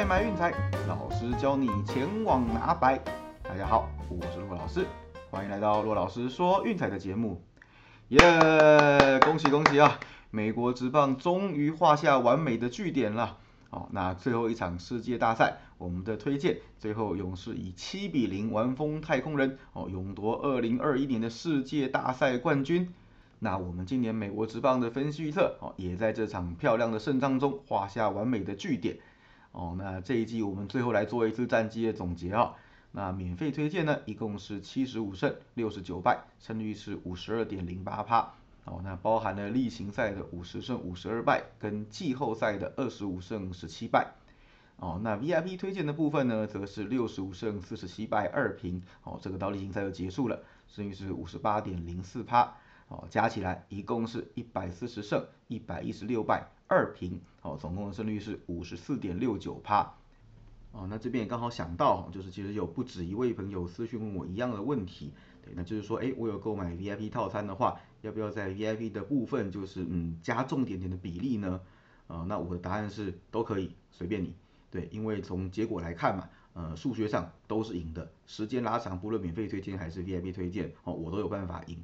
爱买运财，老师教你前往拿白。大家好，我是骆老师，欢迎来到骆老师说运财的节目。耶，恭喜恭喜啊！美国职棒终于画下完美的句点了。哦，那最后一场世界大赛，我们的推荐，最后勇士以七比零完封太空人，哦，勇夺二零二一年的世界大赛冠军。那我们今年美国职棒的分析预测，哦，也在这场漂亮的胜仗中画下完美的句点。哦，那这一季我们最后来做一次战绩的总结啊。那免费推荐呢，一共是七十五胜六十九败，胜率是五十二点零八趴。哦，那包含了例行赛的五十胜五十二败，跟季后赛的二十五胜十七败。哦，那 VIP 推荐的部分呢，则是六十五胜四十七败二平。哦，这个到例行赛就结束了，胜率是五十八点零四趴。哦，加起来一共是一百四十胜一百一十六败。二平，哦，总共的胜率是五十四点六九趴，哦，那这边也刚好想到，就是其实有不止一位朋友私讯问我一样的问题，对，那就是说，哎，我有购买 VIP 套餐的话，要不要在 VIP 的部分就是嗯加重点点的比例呢？呃，那我的答案是都可以，随便你，对，因为从结果来看嘛，呃，数学上都是赢的，时间拉长，不论免费推荐还是 VIP 推荐，哦，我都有办法赢，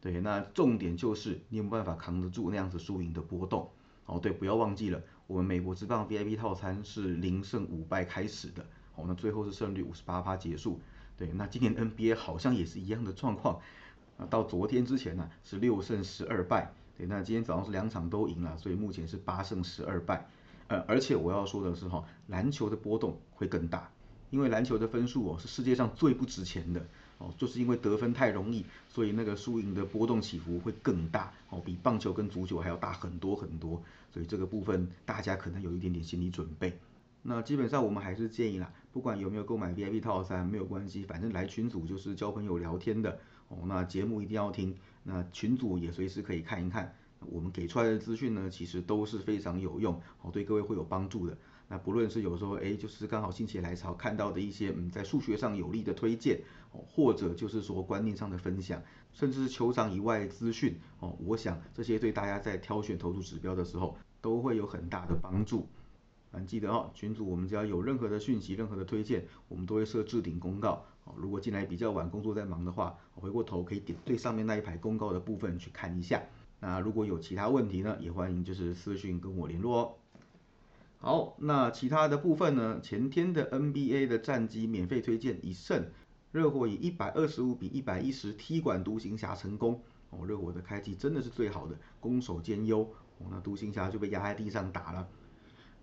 对，那重点就是你有没有办法扛得住那样子输赢的波动。哦，对，不要忘记了，我们美国之棒 VIP 套餐是零胜五败开始的，哦，那最后是胜率五十八趴结束。对，那今年 NBA 好像也是一样的状况，啊，到昨天之前呢是六胜十二败，对，那今天早上是两场都赢了，所以目前是八胜十二败。呃，而且我要说的是哈，篮球的波动会更大，因为篮球的分数哦是世界上最不值钱的。哦，就是因为得分太容易，所以那个输赢的波动起伏会更大，哦，比棒球跟足球还要大很多很多，所以这个部分大家可能有一点点心理准备。那基本上我们还是建议啦，不管有没有购买 VIP 套餐没有关系，反正来群组就是交朋友聊天的，哦，那节目一定要听，那群组也随时可以看一看，我们给出来的资讯呢，其实都是非常有用，哦，对各位会有帮助的。那不论是有时候哎，就是刚好心血来潮看到的一些嗯，在数学上有利的推荐哦，或者就是说观念上的分享，甚至是球场以外资讯哦，我想这些对大家在挑选投注指标的时候都会有很大的帮助。嗯，记得哦，群主我们只要有任何的讯息、任何的推荐，我们都会设置顶公告哦。如果进来比较晚，工作在忙的话，回过头可以点最上面那一排公告的部分去看一下。那如果有其他问题呢，也欢迎就是私讯跟我联络哦。好，那其他的部分呢？前天的 NBA 的战绩免费推荐一胜，热火以一百二十五比一百一十踢馆独行侠成功。哦，热火的开季真的是最好的，攻守兼优。哦，那独行侠就被压在地上打了。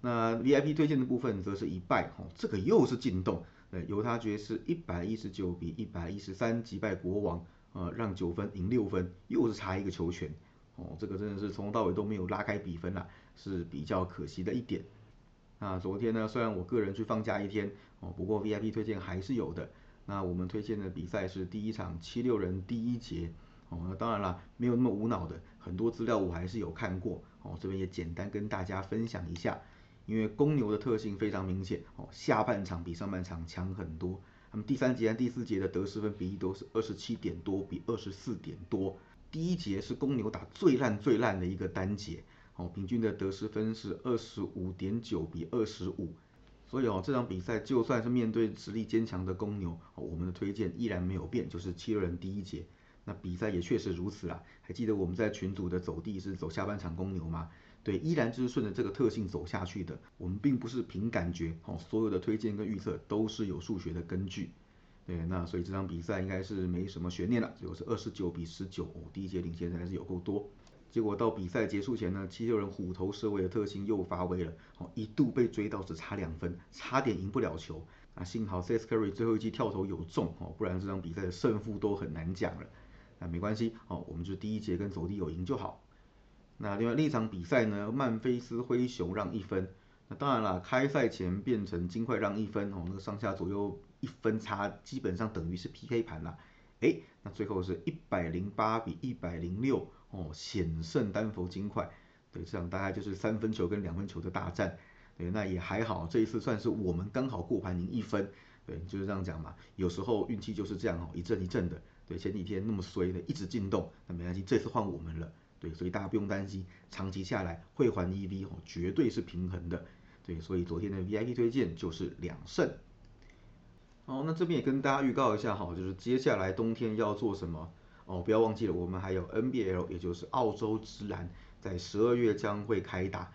那 VIP 推荐的部分则是一败。哦，这个又是进洞。呃，犹他爵士一百一十九比一百一十三击败国王，呃，让九分赢六分，又是差一个球权。哦，这个真的是从头到尾都没有拉开比分啦，是比较可惜的一点。那昨天呢，虽然我个人去放假一天哦，不过 VIP 推荐还是有的。那我们推荐的比赛是第一场七六人第一节哦，那当然啦，没有那么无脑的，很多资料我还是有看过哦，这边也简单跟大家分享一下。因为公牛的特性非常明显哦，下半场比上半场强很多。那么第三节和第四节的得失分比例都是二十七点多比二十四点多，第一节是公牛打最烂最烂的一个单节。哦，平均的得失分是二十五点九比二十五，所以哦，这场比赛就算是面对实力坚强的公牛，我们的推荐依然没有变，就是七六人第一节。那比赛也确实如此啊，还记得我们在群组的走地是走下半场公牛吗？对，依然就是顺着这个特性走下去的。我们并不是凭感觉，哦，所有的推荐跟预测都是有数学的根据。对，那所以这场比赛应该是没什么悬念了，最后是二十九比十九，哦，第一节领先还是有够多。结果到比赛结束前呢，七六人虎头蛇尾的特性又发威了，哦，一度被追到只差两分，差点赢不了球。那幸好 c e s Curry 最后一击跳投有中，哦，不然这场比赛的胜负都很难讲了。那没关系，哦，我们就第一节跟走地有赢就好。那另外另一场比赛呢，曼菲斯灰熊让一分。那当然了，开赛前变成金块让一分，哦，那个上下左右一分差，基本上等于是 PK 盘了。哎，那最后是一百零八比一百零六。哦，险胜丹佛金块，对，这样大概就是三分球跟两分球的大战，对，那也还好，这一次算是我们刚好过盘赢一分，对，就是这样讲嘛，有时候运气就是这样哦，一阵一阵的，对，前几天那么衰的一直进洞，那没关系，这次换我们了，对，所以大家不用担心，长期下来会还 EV 哦，绝对是平衡的，对，所以昨天的 VIP 推荐就是两胜。哦，那这边也跟大家预告一下哈，就是接下来冬天要做什么哦，不要忘记了，我们还有 NBL，也就是澳洲职篮，在十二月将会开打。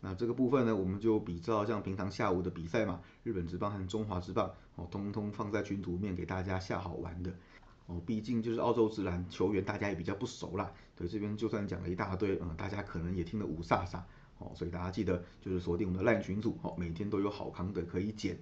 那这个部分呢，我们就比较像平常下午的比赛嘛，日本职棒和中华职棒哦，通通放在群图面给大家下好玩的。哦，毕竟就是澳洲职篮球员，大家也比较不熟啦。对，这边就算讲了一大堆，嗯，大家可能也听得五煞煞。哦，所以大家记得就是锁定我们的烂群组，哦，每天都有好康的可以捡。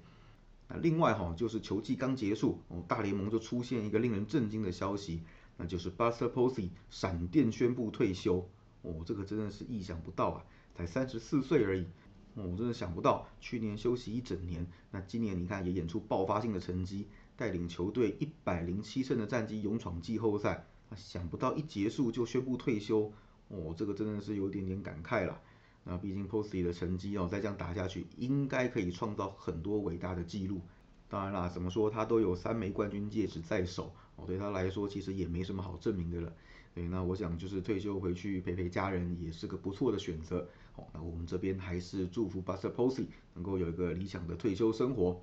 那另外哈，就是球季刚结束，哦，大联盟就出现一个令人震惊的消息，那就是 Buster Posey 闪电宣布退休。哦，这个真的是意想不到啊，才三十四岁而已。哦，我真的想不到，去年休息一整年，那今年你看也演出爆发性的成绩。带领球队一百零七胜的战绩勇闯季后赛，想不到一结束就宣布退休，哦，这个真的是有点点感慨了。那毕竟 Posey 的成绩哦，再这样打下去，应该可以创造很多伟大的记录。当然啦，怎么说他都有三枚冠军戒指在手，哦，对他来说其实也没什么好证明的了。对，那我想就是退休回去陪陪家人也是个不错的选择。哦，那我们这边还是祝福 Buster Posey 能够有一个理想的退休生活。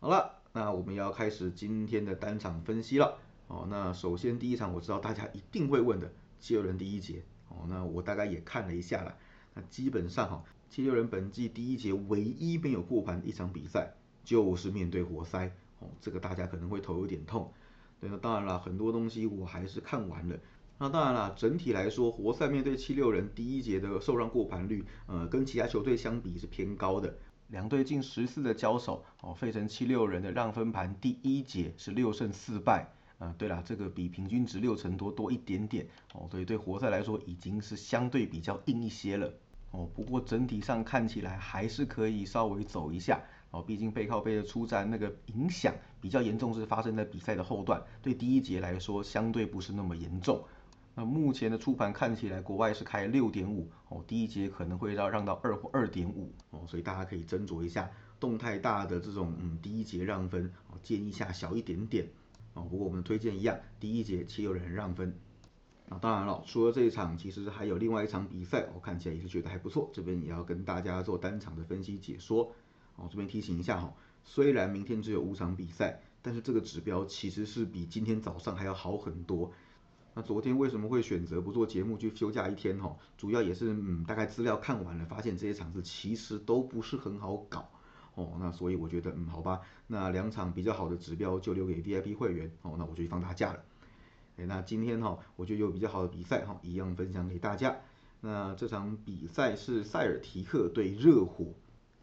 好了。那我们要开始今天的单场分析了哦。那首先第一场我知道大家一定会问的七六人第一节哦。那我大概也看了一下了。那基本上哈，七六人本季第一节唯一没有过盘的一场比赛就是面对活塞哦。这个大家可能会头有点痛。对，那当然了，很多东西我还是看完了。那当然了，整体来说，活塞面对七六人第一节的受让过盘率，呃，跟其他球队相比是偏高的。两队近十次的交手，哦，费城七六人的让分盘第一节是六胜四败，啊，对了，这个比平均值六成多多一点点，哦，所以对活塞来说已经是相对比较硬一些了，哦，不过整体上看起来还是可以稍微走一下，哦，毕竟背靠背的出战那个影响比较严重是发生在比赛的后段，对第一节来说相对不是那么严重。那目前的出盘看起来，国外是开六点五哦，第一节可能会要让到二或二点五哦，所以大家可以斟酌一下，动态大的这种嗯第一节让分哦，建议下小一点点哦。不过我们推荐一样，第一节七六人让分。那当然了，除了这一场，其实还有另外一场比赛，我看起来也是觉得还不错，这边也要跟大家做单场的分析解说哦。这边提醒一下哈，虽然明天只有五场比赛，但是这个指标其实是比今天早上还要好很多。那昨天为什么会选择不做节目去休假一天哈？主要也是嗯，大概资料看完了，发现这些场次其实都不是很好搞哦。那所以我觉得嗯，好吧，那两场比较好的指标就留给 VIP 会员哦。那我就放大假了。哎，那今天哈，我就有比较好的比赛哈，一样分享给大家。那这场比赛是塞尔提克对热火。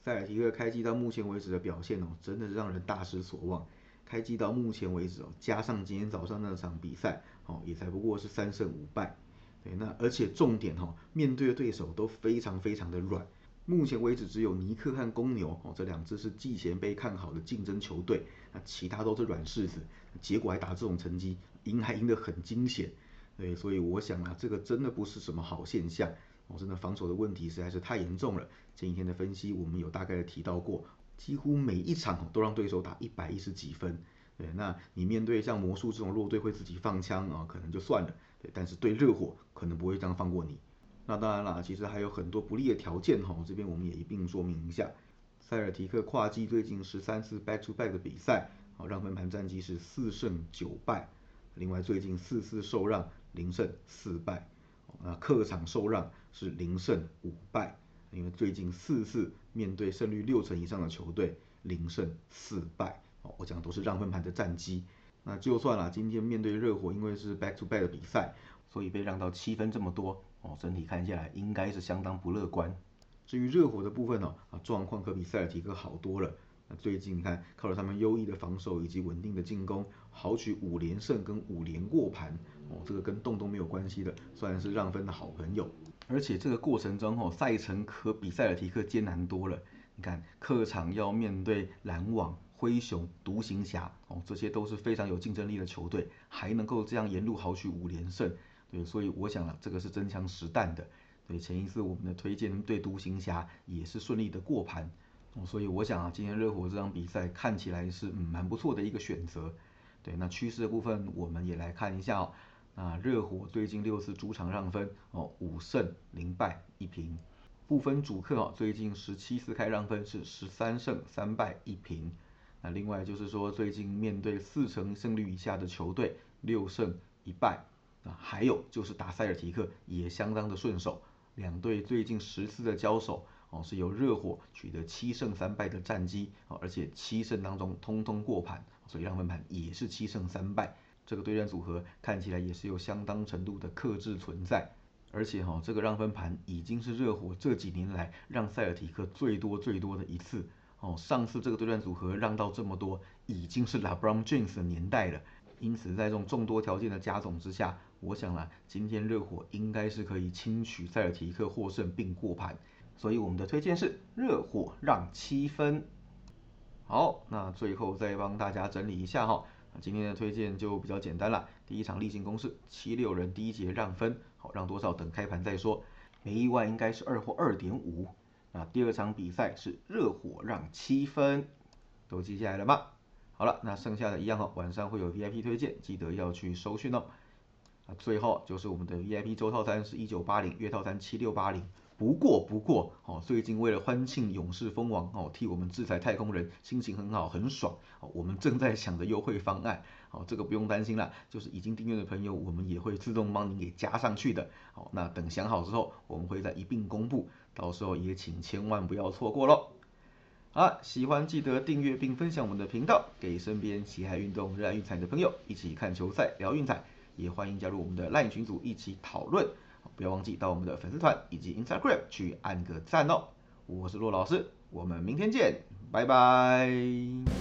塞尔提克开季到目前为止的表现哦，真的是让人大失所望。开机到目前为止哦，加上今天早上那场比赛，哦，也才不过是三胜五败。对，那而且重点哈，面对的对手都非常非常的软。目前为止只有尼克和公牛哦，这两支是季前被看好的竞争球队，那其他都是软柿子，结果还打这种成绩，赢还赢得很惊险。对，所以我想啊，这个真的不是什么好现象。哦，真的防守的问题实在是太严重了。前几天的分析我们有大概的提到过。几乎每一场都让对手打一百一十几分，对，那你面对像魔术这种弱队会自己放枪啊，可能就算了，对，但是对热火可能不会这样放过你。那当然啦，其实还有很多不利的条件哈，这边我们也一并说明一下。塞尔提克跨季最近十三次 back to back 的比赛，好让分盘战绩是四胜九败，另外最近四次受让零胜四败，那客场受让是零胜五败。因为最近四次面对胜率六成以上的球队，零胜四败，哦，我讲的都是让分盘的战绩。那就算了，今天面对热火，因为是 back to back 的比赛，所以被让到七分这么多，哦，整体看下来应该是相当不乐观。至于热火的部分呢，啊，状况可比塞尔提克好多了。那最近你看，靠着他们优异的防守以及稳定的进攻，豪取五连胜跟五连过盘，哦，这个跟洞洞没有关系的，算是让分的好朋友。而且这个过程中，哦，赛程可比塞尔提克艰难多了。你看，客场要面对篮网、灰熊、独行侠，哦，这些都是非常有竞争力的球队，还能够这样沿路豪取五连胜，对，所以我想啊，这个是真枪实弹的。对，前一次我们的推荐对独行侠也是顺利的过盘，哦，所以我想啊，今天热火这场比赛看起来是嗯蛮不错的一个选择。对，那趋势的部分我们也来看一下哦。那热火最近六次主场让分哦，五胜零败一平。部分主客哦，最近十七次开让分是十三胜三败一平。那另外就是说，最近面对四成胜率以下的球队，六胜一败。啊，还有就是打塞尔提克也相当的顺手，两队最近十次的交手哦，是由热火取得七胜三败的战绩，而且七胜当中通通过盘，所以让分盘也是七胜三败。这个对战组合看起来也是有相当程度的克制存在。而且哈，这个让分盘已经是热火这几年来让塞尔提克最多最多的一次哦。上次这个对战组合让到这么多，已经是 LeBron James 的年代了。因此，在这种众多条件的加总之下，我想啦，今天热火应该是可以轻取塞尔提克获胜并过盘。所以我们的推荐是热火让七分。好，那最后再帮大家整理一下哈。今天的推荐就比较简单了。第一场例行公事，七六人第一节让分，好让多少等开盘再说。没意外应该是二或二点五。那第二场比赛是热火让七分，都记下来了吗？好了，那剩下的一样哦，晚上会有 VIP 推荐，记得要去收讯哦。啊，最后就是我们的 VIP 周套餐是一九八零，月套餐七六八零。不过不过，哦，最近为了欢庆勇士封王，哦，替我们制裁太空人，心情很好很爽。哦，我们正在想着优惠方案，哦，这个不用担心啦，就是已经订阅的朋友，我们也会自动帮您给加上去的。好，那等想好之后，我们会再一并公布，到时候也请千万不要错过喽。好，喜欢记得订阅并分享我们的频道，给身边喜爱运动、热爱运彩的朋友一起看球赛、聊运彩，也欢迎加入我们的赖群组一起讨论。不要忘记到我们的粉丝团以及 Instagram 去按个赞哦！我是骆老师，我们明天见，拜拜。